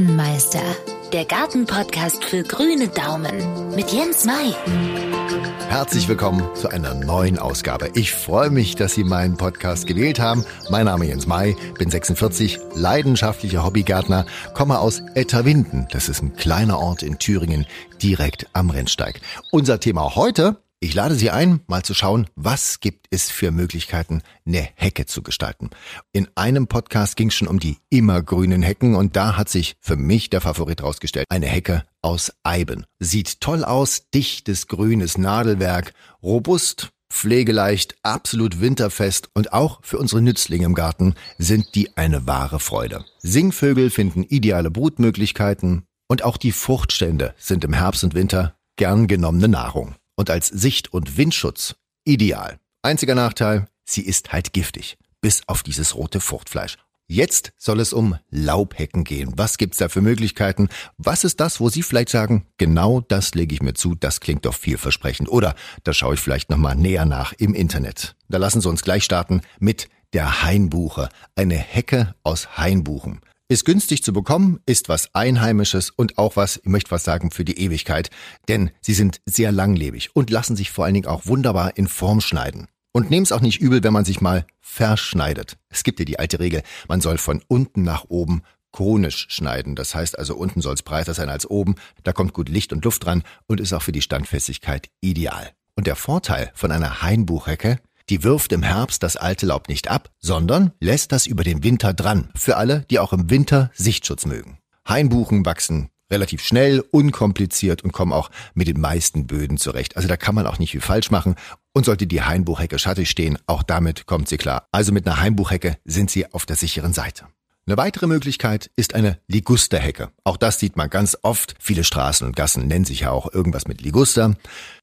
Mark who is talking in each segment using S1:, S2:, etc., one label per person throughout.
S1: Gartenmeister, der Gartenpodcast für grüne Daumen mit Jens Mai.
S2: Herzlich willkommen zu einer neuen Ausgabe. Ich freue mich, dass Sie meinen Podcast gewählt haben. Mein Name ist Jens Mai, bin 46, leidenschaftlicher Hobbygärtner, komme aus Etterwinden. Das ist ein kleiner Ort in Thüringen, direkt am Rennsteig. Unser Thema heute ich lade Sie ein, mal zu schauen, was gibt es für Möglichkeiten, eine Hecke zu gestalten. In einem Podcast ging es schon um die immergrünen Hecken und da hat sich für mich der Favorit rausgestellt. Eine Hecke aus Eiben. Sieht toll aus, dichtes grünes Nadelwerk, robust, pflegeleicht, absolut winterfest und auch für unsere Nützlinge im Garten sind die eine wahre Freude. Singvögel finden ideale Brutmöglichkeiten und auch die Fruchtstände sind im Herbst und Winter gern genommene Nahrung und als Sicht- und Windschutz ideal. Einziger Nachteil, sie ist halt giftig, bis auf dieses rote Fruchtfleisch. Jetzt soll es um Laubhecken gehen. Was gibt's da für Möglichkeiten? Was ist das, wo Sie vielleicht sagen, genau das lege ich mir zu, das klingt doch vielversprechend. Oder da schaue ich vielleicht nochmal näher nach im Internet. Da lassen Sie uns gleich starten mit der Hainbuche. Eine Hecke aus Hainbuchen. Ist günstig zu bekommen, ist was Einheimisches und auch was, ich möchte was sagen, für die Ewigkeit. Denn sie sind sehr langlebig und lassen sich vor allen Dingen auch wunderbar in Form schneiden. Und nehm's auch nicht übel, wenn man sich mal verschneidet. Es gibt ja die alte Regel, man soll von unten nach oben konisch schneiden. Das heißt also, unten soll's breiter sein als oben. Da kommt gut Licht und Luft dran und ist auch für die Standfestigkeit ideal. Und der Vorteil von einer Hainbuchhecke, die wirft im Herbst das alte Laub nicht ab, sondern lässt das über den Winter dran. Für alle, die auch im Winter Sichtschutz mögen. Hainbuchen wachsen relativ schnell, unkompliziert und kommen auch mit den meisten Böden zurecht. Also da kann man auch nicht viel falsch machen. Und sollte die Hainbuchhecke schattig stehen, auch damit kommt sie klar. Also mit einer Hainbuchhecke sind sie auf der sicheren Seite. Eine weitere Möglichkeit ist eine Ligusterhecke. Auch das sieht man ganz oft. Viele Straßen und Gassen nennen sich ja auch irgendwas mit Liguster.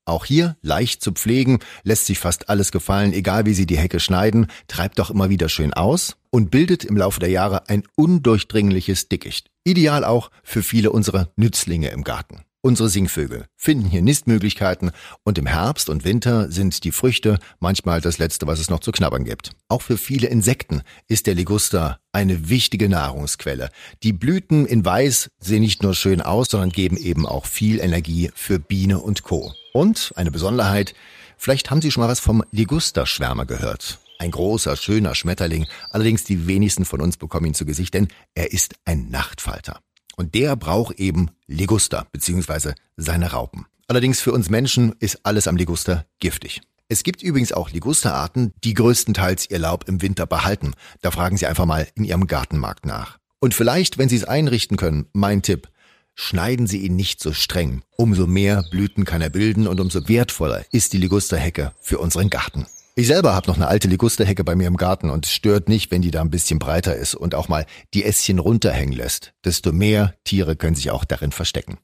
S2: Auch hier leicht zu pflegen, lässt sich fast alles gefallen, egal wie Sie die Hecke schneiden, treibt doch immer wieder schön aus und bildet im Laufe der Jahre ein undurchdringliches Dickicht. Ideal auch für viele unserer Nützlinge im Garten. Unsere Singvögel finden hier Nistmöglichkeiten und im Herbst und Winter sind die Früchte manchmal das Letzte, was es noch zu knabbern gibt. Auch für viele Insekten ist der Liguster eine wichtige Nahrungsquelle. Die Blüten in Weiß sehen nicht nur schön aus, sondern geben eben auch viel Energie für Biene und Co. Und eine Besonderheit, vielleicht haben Sie schon mal was vom Ligusterschwärmer gehört. Ein großer, schöner Schmetterling, allerdings die wenigsten von uns bekommen ihn zu Gesicht, denn er ist ein Nachtfalter. Und der braucht eben Liguster bzw. seine Raupen. Allerdings für uns Menschen ist alles am Liguster giftig. Es gibt übrigens auch Ligusterarten, die größtenteils ihr Laub im Winter behalten. Da fragen Sie einfach mal in Ihrem Gartenmarkt nach. Und vielleicht, wenn Sie es einrichten können, mein Tipp, schneiden Sie ihn nicht so streng. Umso mehr Blüten kann er bilden und umso wertvoller ist die Ligusterhecke für unseren Garten. Ich selber habe noch eine alte Ligusterhecke bei mir im Garten und es stört nicht, wenn die da ein bisschen breiter ist und auch mal die Ästchen runterhängen lässt. Desto mehr Tiere können sich auch darin verstecken.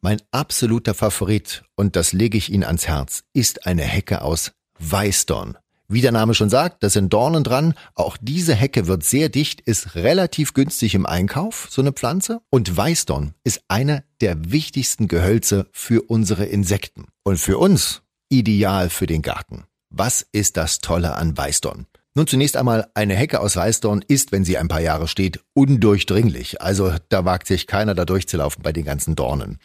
S2: Mein absoluter Favorit, und das lege ich Ihnen ans Herz, ist eine Hecke aus Weißdorn. Wie der Name schon sagt, da sind Dornen dran. Auch diese Hecke wird sehr dicht, ist relativ günstig im Einkauf, so eine Pflanze. Und Weißdorn ist einer der wichtigsten Gehölze für unsere Insekten. Und für uns ideal für den Garten. Was ist das Tolle an Weißdorn? Nun zunächst einmal, eine Hecke aus Weißdorn ist, wenn sie ein paar Jahre steht, undurchdringlich. Also da wagt sich keiner da durchzulaufen bei den ganzen Dornen.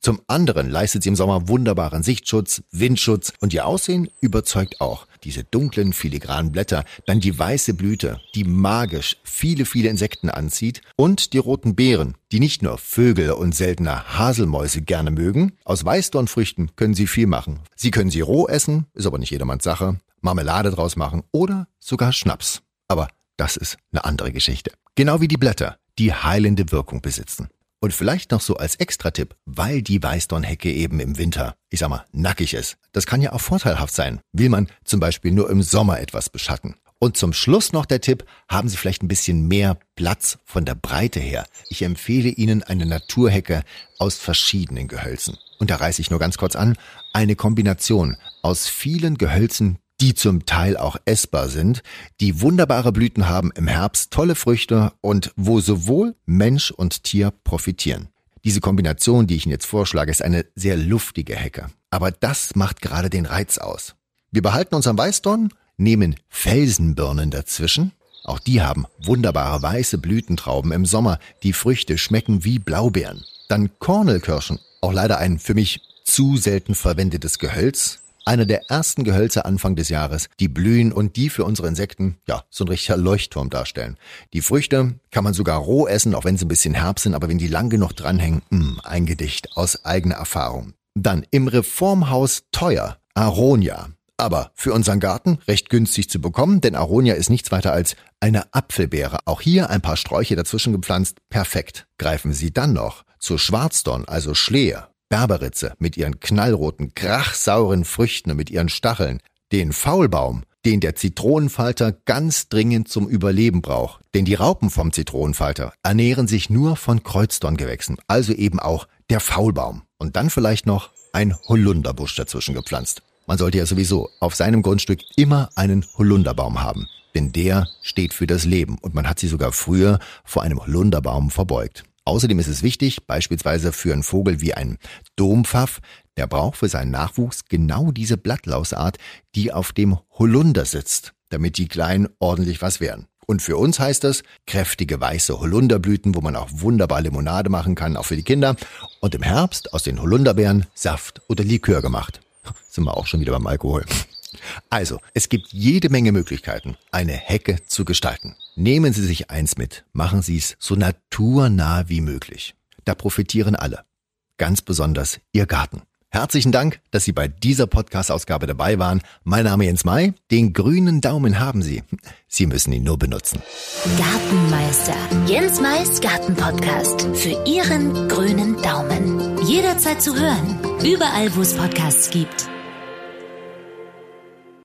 S2: Zum anderen leistet sie im Sommer wunderbaren Sichtschutz, Windschutz und ihr Aussehen überzeugt auch. Diese dunklen, filigranen Blätter, dann die weiße Blüte, die magisch viele, viele Insekten anzieht und die roten Beeren, die nicht nur Vögel und seltener Haselmäuse gerne mögen. Aus Weißdornfrüchten können sie viel machen. Sie können sie roh essen, ist aber nicht jedermanns Sache, Marmelade draus machen oder sogar Schnaps. Aber das ist eine andere Geschichte. Genau wie die Blätter, die heilende Wirkung besitzen. Und vielleicht noch so als Extratipp, weil die Weißdornhecke eben im Winter, ich sag mal, nackig ist. Das kann ja auch vorteilhaft sein. Will man zum Beispiel nur im Sommer etwas beschatten. Und zum Schluss noch der Tipp, haben Sie vielleicht ein bisschen mehr Platz von der Breite her. Ich empfehle Ihnen eine Naturhecke aus verschiedenen Gehölzen. Und da reiße ich nur ganz kurz an, eine Kombination aus vielen Gehölzen, die zum Teil auch essbar sind, die wunderbare Blüten haben im Herbst, tolle Früchte und wo sowohl Mensch und Tier profitieren. Diese Kombination, die ich Ihnen jetzt vorschlage, ist eine sehr luftige Hecke. Aber das macht gerade den Reiz aus. Wir behalten uns am Weißdorn, nehmen Felsenbirnen dazwischen Auch die haben wunderbare weiße Blütentrauben im Sommer. Die Früchte schmecken wie Blaubeeren. Dann Kornelkirschen, auch leider ein für mich zu selten verwendetes Gehölz. Einer der ersten Gehölze Anfang des Jahres, die blühen und die für unsere Insekten, ja, so ein richtiger Leuchtturm darstellen. Die Früchte kann man sogar roh essen, auch wenn sie ein bisschen herb sind, aber wenn die lang genug dranhängen, mh, hm, ein Gedicht aus eigener Erfahrung. Dann im Reformhaus teuer, Aronia. Aber für unseren Garten recht günstig zu bekommen, denn Aronia ist nichts weiter als eine Apfelbeere. Auch hier ein paar Sträuche dazwischen gepflanzt. Perfekt. Greifen Sie dann noch zu Schwarzdorn, also Schlehe, Berberitze mit ihren knallroten, krachsauren Früchten und mit ihren Stacheln, den Faulbaum, den der Zitronenfalter ganz dringend zum Überleben braucht. Denn die Raupen vom Zitronenfalter ernähren sich nur von Kreuzdorngewächsen, also eben auch der Faulbaum. Und dann vielleicht noch ein Holunderbusch dazwischen gepflanzt. Man sollte ja sowieso auf seinem Grundstück immer einen Holunderbaum haben, denn der steht für das Leben und man hat sie sogar früher vor einem Holunderbaum verbeugt. Außerdem ist es wichtig, beispielsweise für einen Vogel wie ein Dompfaff, der braucht für seinen Nachwuchs genau diese Blattlausart, die auf dem Holunder sitzt, damit die Kleinen ordentlich was werden. Und für uns heißt das kräftige weiße Holunderblüten, wo man auch wunderbar Limonade machen kann, auch für die Kinder. Und im Herbst aus den Holunderbeeren Saft oder Likör gemacht sind wir auch schon wieder beim Alkohol. Also, es gibt jede Menge Möglichkeiten, eine Hecke zu gestalten. Nehmen Sie sich eins mit, machen Sie es so naturnah wie möglich. Da profitieren alle. Ganz besonders Ihr Garten. Herzlichen Dank, dass Sie bei dieser Podcast-Ausgabe dabei waren. Mein Name Jens Mai. Den grünen Daumen haben Sie. Sie müssen ihn nur benutzen.
S1: Gartenmeister. Jens Mais Gartenpodcast. Für Ihren grünen Daumen. Jederzeit zu hören. Überall, wo es Podcasts gibt.